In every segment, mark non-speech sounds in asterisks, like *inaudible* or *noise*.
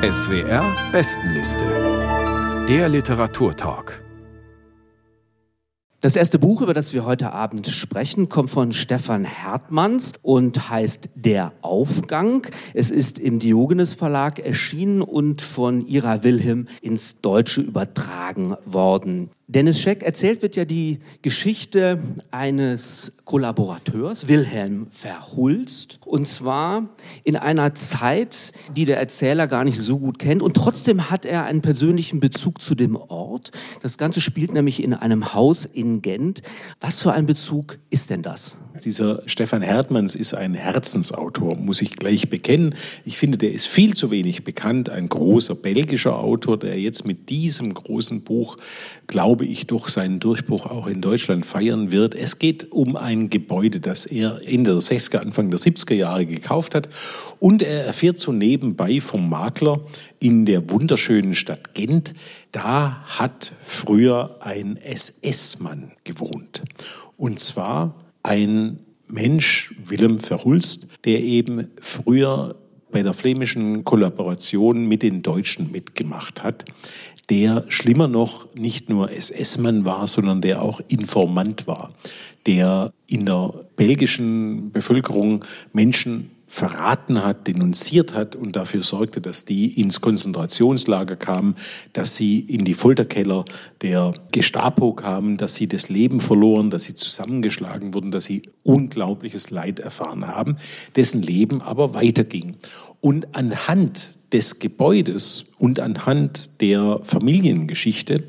SWR Bestenliste. Der Literaturtalk. Das erste Buch, über das wir heute Abend sprechen, kommt von Stefan Hertmanns und heißt Der Aufgang. Es ist im Diogenes Verlag erschienen und von Ira Wilhelm ins Deutsche übertragen worden. Dennis Scheck erzählt wird ja die Geschichte eines Kollaborateurs, Wilhelm Verhulst, und zwar in einer Zeit, die der Erzähler gar nicht so gut kennt und trotzdem hat er einen persönlichen Bezug zu dem Ort. Das Ganze spielt nämlich in einem Haus in Gent. Was für ein Bezug ist denn das? Dieser Stefan Hertmanns ist ein Herzensautor, muss ich gleich bekennen. Ich finde, der ist viel zu wenig bekannt. Ein großer belgischer Autor, der jetzt mit diesem großen Buch, glaube ich, doch seinen Durchbruch auch in Deutschland feiern wird. Es geht um ein Gebäude, das er Ende der 60er, Anfang der 70er Jahre gekauft hat. Und er erfährt so nebenbei vom Makler in der wunderschönen Stadt Gent, da hat früher ein SS-Mann gewohnt. Und zwar ein Mensch, Willem Verhulst, der eben früher bei der flämischen Kollaboration mit den Deutschen mitgemacht hat, der schlimmer noch nicht nur SS-Mann war, sondern der auch Informant war, der in der belgischen Bevölkerung Menschen verraten hat, denunziert hat und dafür sorgte, dass die ins Konzentrationslager kamen, dass sie in die Folterkeller der Gestapo kamen, dass sie das Leben verloren, dass sie zusammengeschlagen wurden, dass sie unglaubliches Leid erfahren haben, dessen Leben aber weiterging. Und anhand des Gebäudes und anhand der Familiengeschichte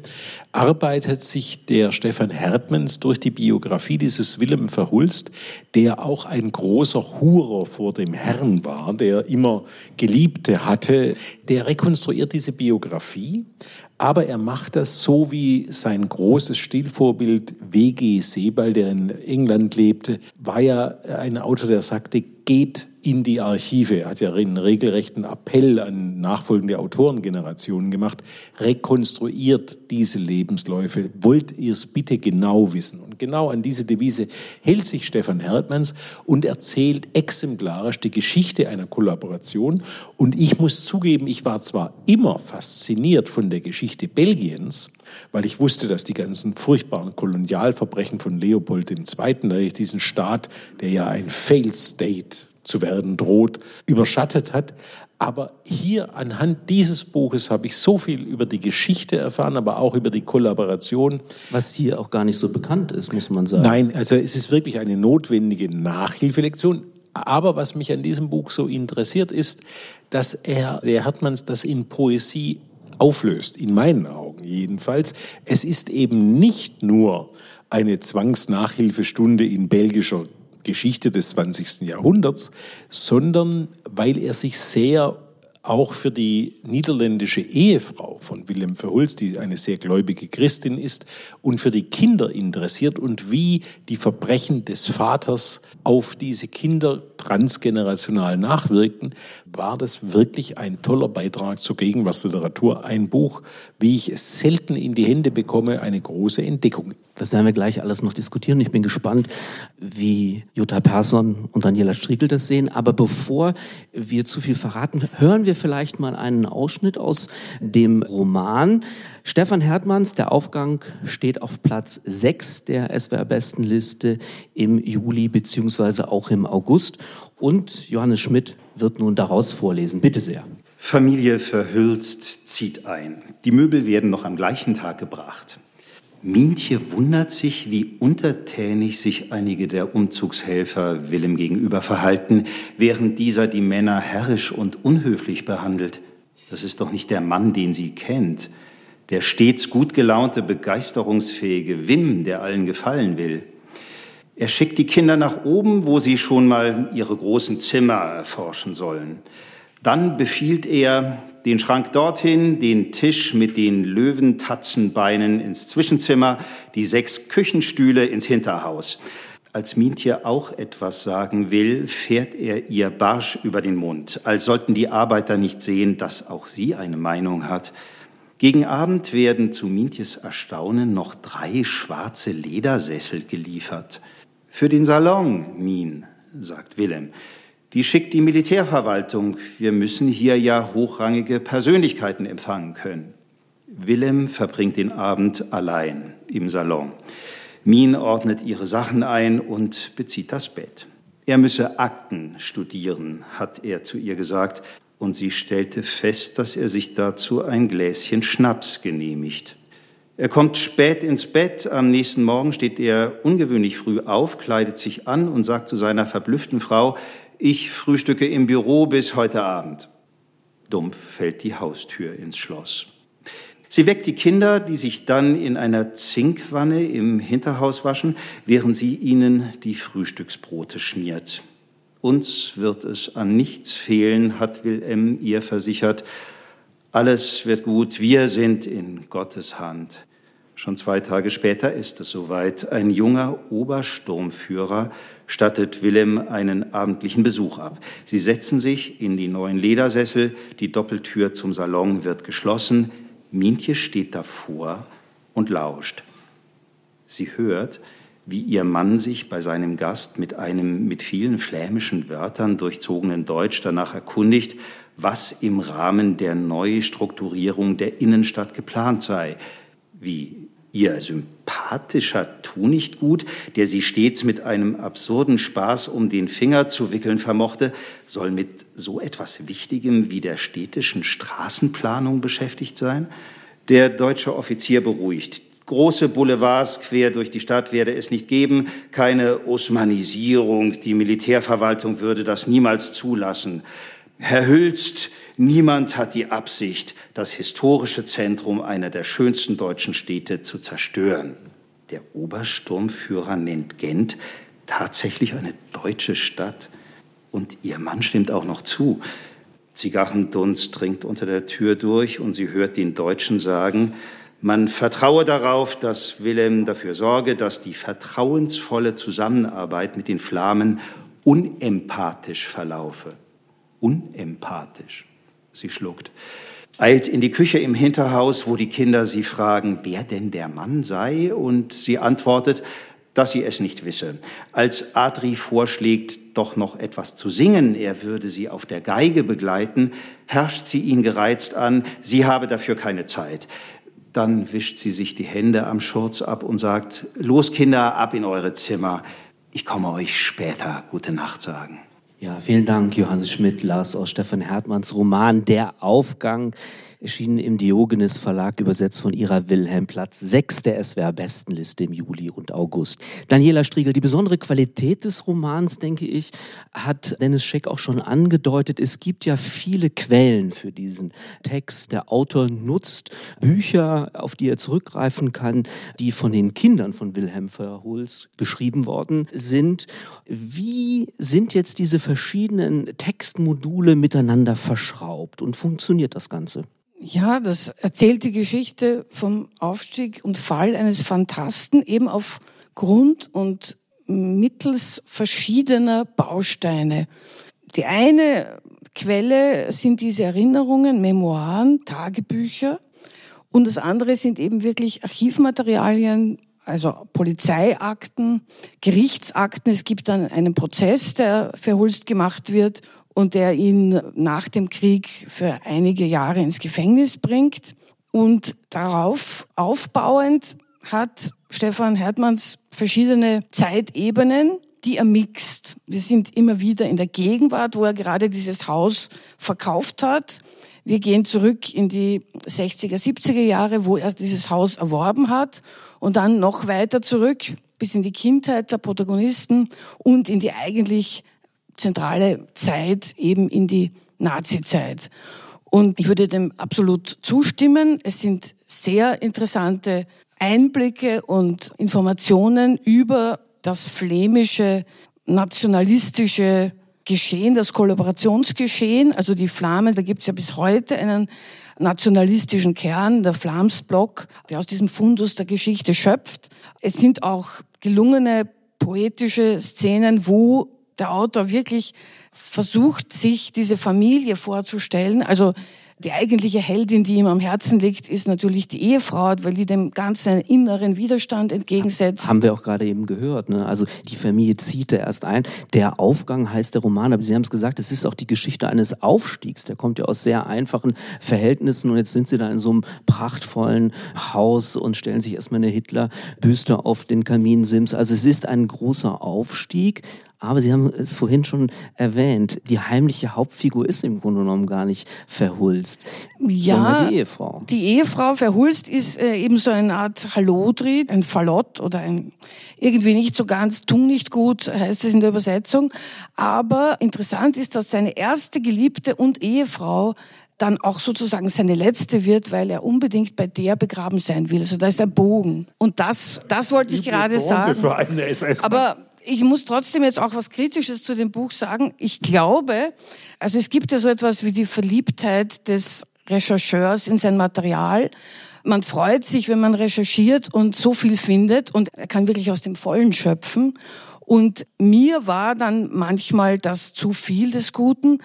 arbeitet sich der Stefan Hertmans durch die Biografie dieses Willem Verhulst, der auch ein großer Hurer vor dem Herrn war, der immer Geliebte hatte, der rekonstruiert diese Biografie, aber er macht das so wie sein großes Stilvorbild W.G. Sebald, der in England lebte, war ja ein Autor, der sagte, geht in die Archive. Er hat ja einen regelrechten Appell an nachfolgende Autorengenerationen gemacht. Rekonstruiert diese Lebensläufe. Wollt ihr es bitte genau wissen? Genau an diese Devise hält sich Stefan Hertmanns und erzählt exemplarisch die Geschichte einer Kollaboration. Und ich muss zugeben, ich war zwar immer fasziniert von der Geschichte Belgiens, weil ich wusste, dass die ganzen furchtbaren Kolonialverbrechen von Leopold II., diesen Staat, der ja ein Failed State zu werden droht, überschattet hat. Aber hier anhand dieses Buches habe ich so viel über die Geschichte erfahren, aber auch über die Kollaboration. Was hier auch gar nicht so bekannt ist, muss man sagen. Nein, also es ist wirklich eine notwendige Nachhilfelektion. Aber was mich an diesem Buch so interessiert, ist, dass er, der Hartmanns, das in Poesie auflöst, in meinen Augen jedenfalls. Es ist eben nicht nur eine Zwangsnachhilfestunde in belgischer Geschichte des 20. Jahrhunderts, sondern weil er sich sehr auch für die niederländische Ehefrau von Willem Verhulst, die eine sehr gläubige Christin ist, und für die Kinder interessiert und wie die Verbrechen des Vaters auf diese Kinder transgenerational nachwirkten, war das wirklich ein toller Beitrag zur Gegenwartsliteratur. Ein Buch, wie ich es selten in die Hände bekomme, eine große Entdeckung. Das werden wir gleich alles noch diskutieren. Ich bin gespannt, wie Jutta Persson und Daniela Striekel das sehen. Aber bevor wir zu viel verraten, hören wir vielleicht mal einen Ausschnitt aus dem Roman. Stefan Hertmanns, der Aufgang steht auf Platz 6 der SWR-Bestenliste im Juli beziehungsweise auch im August. Und Johannes Schmidt wird nun daraus vorlesen. Bitte sehr. Familie Verhülst zieht ein. Die Möbel werden noch am gleichen Tag gebracht. Mientje wundert sich, wie untertänig sich einige der Umzugshelfer Willem gegenüber verhalten, während dieser die Männer herrisch und unhöflich behandelt. Das ist doch nicht der Mann, den sie kennt, der stets gut gelaunte, begeisterungsfähige Wim, der allen gefallen will. Er schickt die Kinder nach oben, wo sie schon mal ihre großen Zimmer erforschen sollen. Dann befiehlt er, den Schrank dorthin, den Tisch mit den Löwentatzenbeinen ins Zwischenzimmer, die sechs Küchenstühle ins Hinterhaus. Als Mientje auch etwas sagen will, fährt er ihr barsch über den Mund, als sollten die Arbeiter nicht sehen, dass auch sie eine Meinung hat. Gegen Abend werden zu Mientjes Erstaunen noch drei schwarze Ledersessel geliefert. Für den Salon, Mien, sagt Willem. Die schickt die Militärverwaltung. Wir müssen hier ja hochrangige Persönlichkeiten empfangen können. Willem verbringt den Abend allein im Salon. Min ordnet ihre Sachen ein und bezieht das Bett. Er müsse Akten studieren, hat er zu ihr gesagt, und sie stellte fest, dass er sich dazu ein Gläschen Schnaps genehmigt. Er kommt spät ins Bett, am nächsten Morgen steht er ungewöhnlich früh auf, kleidet sich an und sagt zu seiner verblüfften Frau, ich frühstücke im Büro bis heute Abend. Dumpf fällt die Haustür ins Schloss. Sie weckt die Kinder, die sich dann in einer Zinkwanne im Hinterhaus waschen, während sie ihnen die Frühstücksbrote schmiert. Uns wird es an nichts fehlen, hat Wilhelm ihr versichert. Alles wird gut, wir sind in Gottes Hand. Schon zwei Tage später ist es soweit. Ein junger Obersturmführer stattet Willem einen abendlichen Besuch ab. Sie setzen sich in die neuen Ledersessel, die Doppeltür zum Salon wird geschlossen, Mientje steht davor und lauscht. Sie hört, wie ihr Mann sich bei seinem Gast mit einem mit vielen flämischen Wörtern durchzogenen Deutsch danach erkundigt, was im Rahmen der Neustrukturierung der Innenstadt geplant sei, wie ihr sympathischer Tunichtgut, der sie stets mit einem absurden Spaß um den Finger zu wickeln vermochte, soll mit so etwas Wichtigem wie der städtischen Straßenplanung beschäftigt sein? Der deutsche Offizier beruhigt. Große Boulevards quer durch die Stadt werde es nicht geben, keine Osmanisierung, die Militärverwaltung würde das niemals zulassen. Herr Hülst, Niemand hat die Absicht, das historische Zentrum einer der schönsten deutschen Städte zu zerstören. Der Obersturmführer nennt Gent tatsächlich eine deutsche Stadt. Und ihr Mann stimmt auch noch zu. Zigarrendunst dringt unter der Tür durch und sie hört den Deutschen sagen, man vertraue darauf, dass Wilhelm dafür sorge, dass die vertrauensvolle Zusammenarbeit mit den Flamen unempathisch verlaufe. Unempathisch. Sie schluckt. Eilt in die Küche im Hinterhaus, wo die Kinder sie fragen, wer denn der Mann sei, und sie antwortet, dass sie es nicht wisse. Als Adri vorschlägt, doch noch etwas zu singen, er würde sie auf der Geige begleiten, herrscht sie ihn gereizt an, sie habe dafür keine Zeit. Dann wischt sie sich die Hände am Schurz ab und sagt, los Kinder, ab in eure Zimmer. Ich komme euch später gute Nacht sagen. Ja, vielen Dank, Johannes Schmidt, Lars aus Stefan Hertmanns Roman Der Aufgang erschienen im Diogenes Verlag, übersetzt von Ira Wilhelm, Platz 6 der SWR-Bestenliste im Juli und August. Daniela Striegel, die besondere Qualität des Romans, denke ich, hat Dennis Scheck auch schon angedeutet. Es gibt ja viele Quellen für diesen Text. Der Autor nutzt Bücher, auf die er zurückgreifen kann, die von den Kindern von Wilhelm Verhulz geschrieben worden sind. Wie sind jetzt diese verschiedenen Textmodule miteinander verschraubt und funktioniert das Ganze? Ja, das erzählt die Geschichte vom Aufstieg und Fall eines Phantasten eben auf Grund und mittels verschiedener Bausteine. Die eine Quelle sind diese Erinnerungen, Memoiren, Tagebücher und das andere sind eben wirklich Archivmaterialien, also Polizeiakten, Gerichtsakten. Es gibt dann einen Prozess, der verhulst gemacht wird und der ihn nach dem Krieg für einige Jahre ins Gefängnis bringt. Und darauf aufbauend hat Stefan Hertmanns verschiedene Zeitebenen, die er mixt. Wir sind immer wieder in der Gegenwart, wo er gerade dieses Haus verkauft hat. Wir gehen zurück in die 60er, 70er Jahre, wo er dieses Haus erworben hat und dann noch weiter zurück bis in die Kindheit der Protagonisten und in die eigentlich zentrale Zeit eben in die Nazi-Zeit. Und ich würde dem absolut zustimmen. Es sind sehr interessante Einblicke und Informationen über das flämische nationalistische Geschehen, das Kollaborationsgeschehen. Also die Flamen, da gibt es ja bis heute einen nationalistischen Kern, der Flamsblock, der aus diesem Fundus der Geschichte schöpft. Es sind auch gelungene poetische Szenen, wo der Autor wirklich versucht, sich diese Familie vorzustellen. Also Die eigentliche Heldin, die ihm am Herzen liegt, ist natürlich die Ehefrau, weil die dem Ganzen einen inneren Widerstand entgegensetzt. Haben wir auch gerade eben gehört. Ne? Also die Familie zieht erst ein. Der Aufgang heißt der Roman, aber Sie haben es gesagt, es ist auch die Geschichte eines Aufstiegs. Der kommt ja aus sehr einfachen Verhältnissen und jetzt sind Sie da in so einem prachtvollen Haus und stellen sich erstmal eine Hitler-Büste auf den Kaminsims. Also es ist ein großer Aufstieg. Aber Sie haben es vorhin schon erwähnt, die heimliche Hauptfigur ist im Grunde genommen gar nicht verhulst, ja, sondern die Ehefrau. Die Ehefrau verhulst ist äh, eben so eine Art Hallodri, ein Fallott oder ein irgendwie nicht so ganz, tun nicht gut, heißt es in der Übersetzung. Aber interessant ist, dass seine erste Geliebte und Ehefrau dann auch sozusagen seine letzte wird, weil er unbedingt bei der begraben sein will. Also da ist der Bogen. Und das, das wollte ich gerade sagen. Für einen SS Aber ich muss trotzdem jetzt auch was Kritisches zu dem Buch sagen. Ich glaube, also es gibt ja so etwas wie die Verliebtheit des Rechercheurs in sein Material. Man freut sich, wenn man recherchiert und so viel findet und er kann wirklich aus dem Vollen schöpfen. Und mir war dann manchmal das zu viel des Guten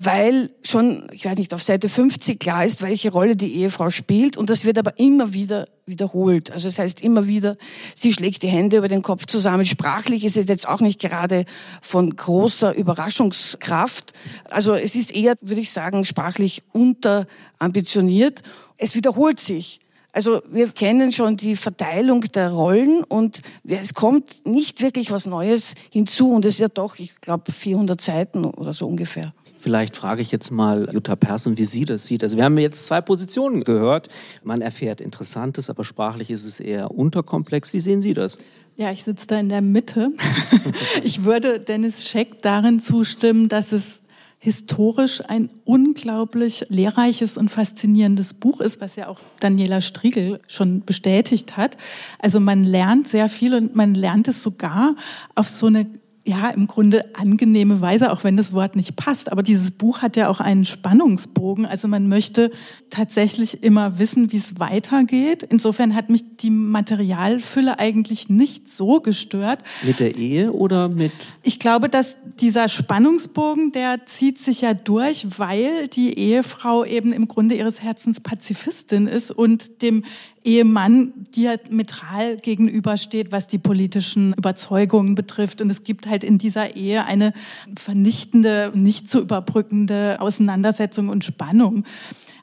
weil schon, ich weiß nicht, auf Seite 50 klar ist, welche Rolle die Ehefrau spielt und das wird aber immer wieder wiederholt. Also das heißt immer wieder, sie schlägt die Hände über den Kopf zusammen. Sprachlich ist es jetzt auch nicht gerade von großer Überraschungskraft. Also es ist eher, würde ich sagen, sprachlich unterambitioniert. Es wiederholt sich. Also wir kennen schon die Verteilung der Rollen und es kommt nicht wirklich was Neues hinzu und es ist ja doch, ich glaube, 400 Seiten oder so ungefähr. Vielleicht frage ich jetzt mal Jutta Persson, wie sie das sieht. Also wir haben jetzt zwei Positionen gehört. Man erfährt Interessantes, aber sprachlich ist es eher unterkomplex. Wie sehen Sie das? Ja, ich sitze da in der Mitte. *laughs* ich würde Dennis Scheck darin zustimmen, dass es historisch ein unglaublich lehrreiches und faszinierendes Buch ist, was ja auch Daniela Striegel schon bestätigt hat. Also man lernt sehr viel und man lernt es sogar auf so eine ja, im Grunde angenehme Weise, auch wenn das Wort nicht passt. Aber dieses Buch hat ja auch einen Spannungsbogen. Also man möchte tatsächlich immer wissen, wie es weitergeht. Insofern hat mich die Materialfülle eigentlich nicht so gestört. Mit der Ehe oder mit? Ich glaube, dass dieser Spannungsbogen, der zieht sich ja durch, weil die Ehefrau eben im Grunde ihres Herzens Pazifistin ist und dem Ehemann diametral gegenübersteht, was die politischen Überzeugungen betrifft. Und es gibt halt in dieser Ehe eine vernichtende, nicht zu überbrückende Auseinandersetzung und Spannung.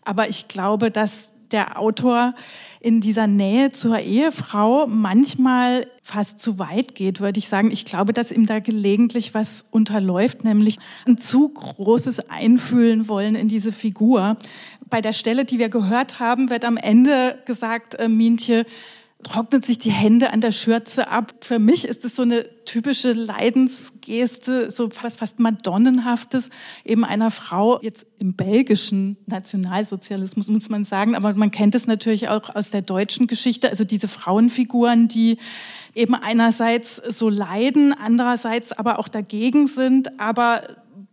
Aber ich glaube, dass der Autor in dieser Nähe zur Ehefrau manchmal fast zu weit geht, würde ich sagen. Ich glaube, dass ihm da gelegentlich was unterläuft, nämlich ein zu großes Einfühlen wollen in diese Figur bei der Stelle, die wir gehört haben, wird am Ende gesagt, äh, Mientje trocknet sich die Hände an der Schürze ab. Für mich ist es so eine typische Leidensgeste, so was fast Madonnenhaftes, eben einer Frau, jetzt im belgischen Nationalsozialismus muss man sagen, aber man kennt es natürlich auch aus der deutschen Geschichte, also diese Frauenfiguren, die eben einerseits so leiden, andererseits aber auch dagegen sind, aber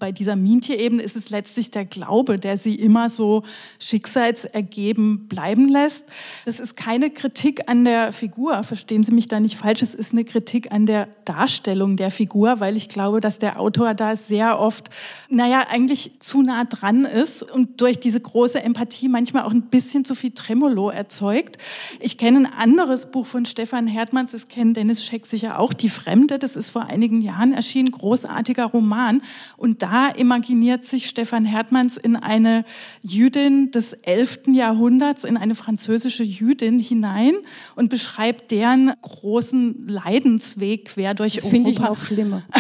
bei dieser Mintierebene ist es letztlich der Glaube, der sie immer so schicksalsergeben bleiben lässt. Das ist keine Kritik an der Figur, verstehen Sie mich da nicht falsch, es ist eine Kritik an der Darstellung der Figur, weil ich glaube, dass der Autor da sehr oft, naja, eigentlich zu nah dran ist und durch diese große Empathie manchmal auch ein bisschen zu viel Tremolo erzeugt. Ich kenne ein anderes Buch von Stefan Hertmanns, das kennt Dennis Scheck sicher auch, Die Fremde, das ist vor einigen Jahren erschienen, großartiger Roman und da da imaginiert sich Stefan Hertmanns in eine Jüdin des 11. Jahrhunderts, in eine französische Jüdin hinein und beschreibt deren großen Leidensweg quer durch das Europa. finde ich noch schlimmer. *laughs*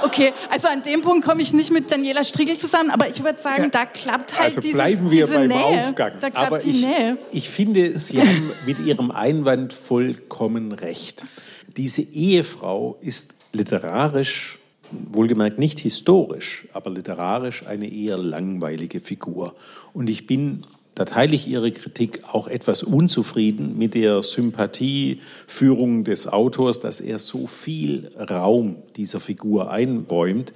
Okay, also an dem Punkt komme ich nicht mit Daniela Striegel zusammen, aber ich würde sagen, ja, da klappt halt also dieses, bleiben wir diese beim Nähe. Aufgang. Da klappt aber die ich, Nähe. Ich finde, Sie haben mit Ihrem Einwand vollkommen recht. Diese Ehefrau ist literarisch wohlgemerkt nicht historisch, aber literarisch eine eher langweilige Figur. Und ich bin, da teile ich Ihre Kritik, auch etwas unzufrieden mit der Sympathieführung des Autors, dass er so viel Raum dieser Figur einräumt,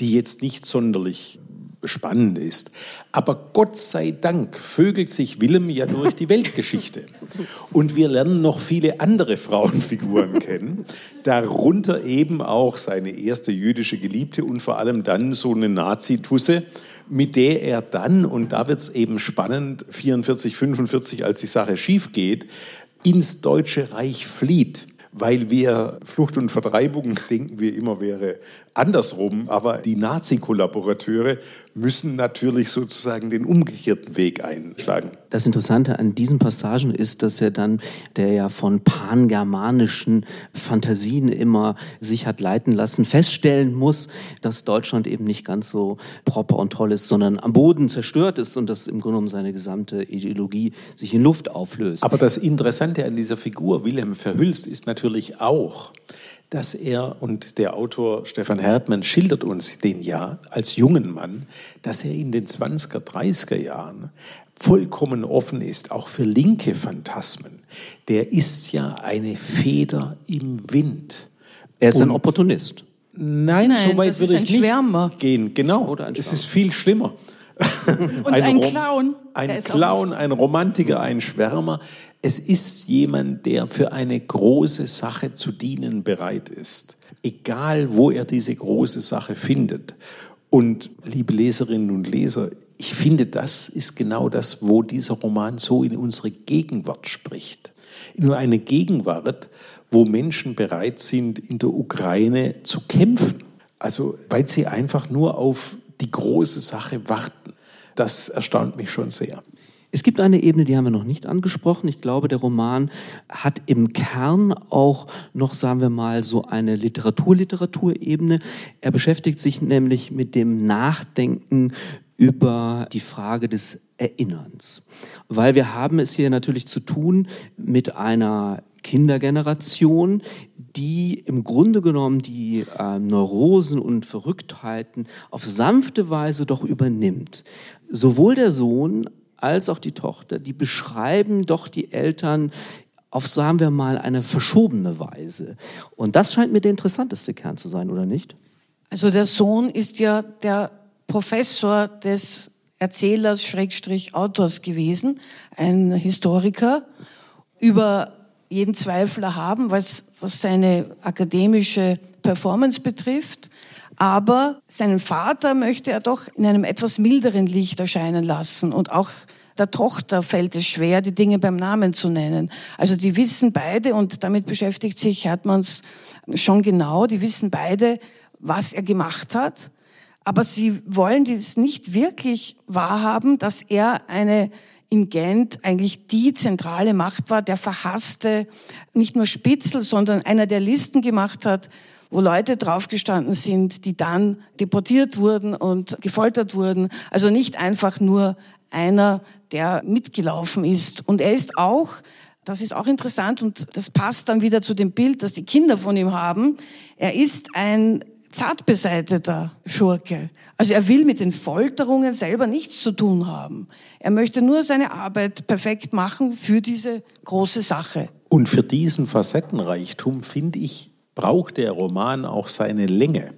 die jetzt nicht sonderlich spannend ist. Aber Gott sei Dank vögelt sich Willem ja durch die Weltgeschichte. Und wir lernen noch viele andere Frauenfiguren kennen, darunter eben auch seine erste jüdische Geliebte und vor allem dann so eine Nazitusse, mit der er dann, und da wird es eben spannend, 44, 45, als die Sache schief geht, ins Deutsche Reich flieht weil wir Flucht und Vertreibung *laughs* denken wir immer wäre andersrum, aber die Nazi-Kollaborateure müssen natürlich sozusagen den umgekehrten Weg einschlagen. Das Interessante an diesen Passagen ist, dass er dann, der ja von pangermanischen Fantasien immer sich hat leiten lassen, feststellen muss, dass Deutschland eben nicht ganz so proper und toll ist, sondern am Boden zerstört ist und dass im Grunde genommen seine gesamte Ideologie sich in Luft auflöst. Aber das Interessante an dieser Figur Wilhelm Verhülst ist natürlich auch, dass er, und der Autor Stefan Hertmann schildert uns den ja als jungen Mann, dass er in den 20er, 30er Jahren vollkommen offen ist, auch für linke Phantasmen. Der ist ja eine Feder im Wind. Er ist und ein Opportunist. Nein, Nein so weit würde ich nicht Schwärmer. gehen. Genau, Oder ein es ist viel schlimmer. Und ein, ein Clown. Ein Clown, ein Romantiker, ein Schwärmer. Es ist jemand, der für eine große Sache zu dienen bereit ist. Egal, wo er diese große Sache findet. Und liebe Leserinnen und Leser, ich finde, das ist genau das, wo dieser Roman so in unsere Gegenwart spricht. Nur eine Gegenwart, wo Menschen bereit sind, in der Ukraine zu kämpfen. Also, weil sie einfach nur auf die große Sache warten. Das erstaunt mich schon sehr. Es gibt eine Ebene, die haben wir noch nicht angesprochen. Ich glaube, der Roman hat im Kern auch noch, sagen wir mal, so eine Literatur-Literatur-Ebene. Er beschäftigt sich nämlich mit dem Nachdenken über die Frage des Erinnerns. Weil wir haben es hier natürlich zu tun mit einer Kindergeneration, die im Grunde genommen die äh, Neurosen und Verrücktheiten auf sanfte Weise doch übernimmt. Sowohl der Sohn als auch die Tochter, die beschreiben doch die Eltern auf, sagen wir mal, eine verschobene Weise. Und das scheint mir der interessanteste Kern zu sein, oder nicht? Also der Sohn ist ja der Professor des Erzählers, Schrägstrich Autors gewesen, ein Historiker, über jeden Zweifel haben, was, was seine akademische Performance betrifft. Aber seinen Vater möchte er doch in einem etwas milderen Licht erscheinen lassen und auch der Tochter fällt es schwer, die Dinge beim Namen zu nennen. Also die wissen beide, und damit beschäftigt sich Hertmanns schon genau, die wissen beide, was er gemacht hat. Aber sie wollen dies nicht wirklich wahrhaben, dass er eine in Gent eigentlich die zentrale Macht war, der verhasste, nicht nur Spitzel, sondern einer, der Listen gemacht hat, wo Leute draufgestanden sind, die dann deportiert wurden und gefoltert wurden. Also nicht einfach nur einer, der mitgelaufen ist. Und er ist auch, das ist auch interessant und das passt dann wieder zu dem Bild, das die Kinder von ihm haben, er ist ein zart beseiteter Schurke. Also er will mit den Folterungen selber nichts zu tun haben. Er möchte nur seine Arbeit perfekt machen für diese große Sache. Und für diesen Facettenreichtum, finde ich, braucht der Roman auch seine Länge.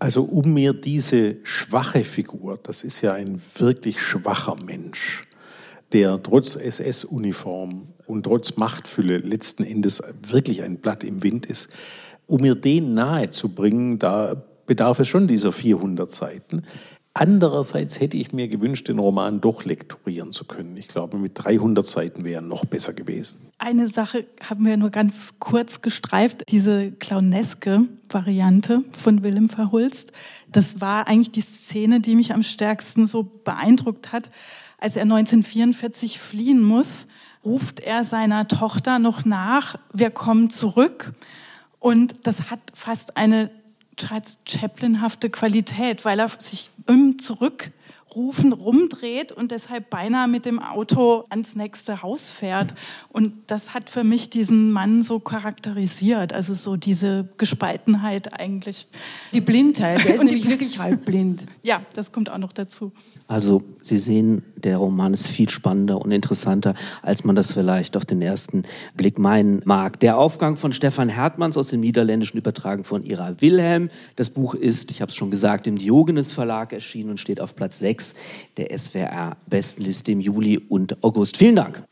Also um mir diese schwache Figur, das ist ja ein wirklich schwacher Mensch, der trotz SS-Uniform und trotz Machtfülle letzten Endes wirklich ein Blatt im Wind ist, um mir den nahe zu bringen, da bedarf es schon dieser 400 Seiten. Andererseits hätte ich mir gewünscht, den Roman doch lektorieren zu können. Ich glaube, mit 300 Seiten wäre noch besser gewesen. Eine Sache haben wir nur ganz kurz gestreift, diese clowneske Variante von Willem Verhulst. Das war eigentlich die Szene, die mich am stärksten so beeindruckt hat. Als er 1944 fliehen muss, ruft er seiner Tochter noch nach, wir kommen zurück. Und das hat fast eine Charles Chaplin-hafte Qualität, weil er sich im Zurückrufen rumdreht und deshalb beinahe mit dem Auto ans nächste Haus fährt. Und das hat für mich diesen Mann so charakterisiert, also so diese Gespaltenheit eigentlich. Die Blindheit, er ist nämlich wirklich halbblind. *laughs* Ja, das kommt auch noch dazu. Also Sie sehen, der Roman ist viel spannender und interessanter, als man das vielleicht auf den ersten Blick meinen mag. Der Aufgang von Stefan Hertmanns aus dem Niederländischen übertragen von Ira Wilhelm. Das Buch ist, ich habe es schon gesagt, im Diogenes Verlag erschienen und steht auf Platz 6 der SWR Bestenliste im Juli und August. Vielen Dank.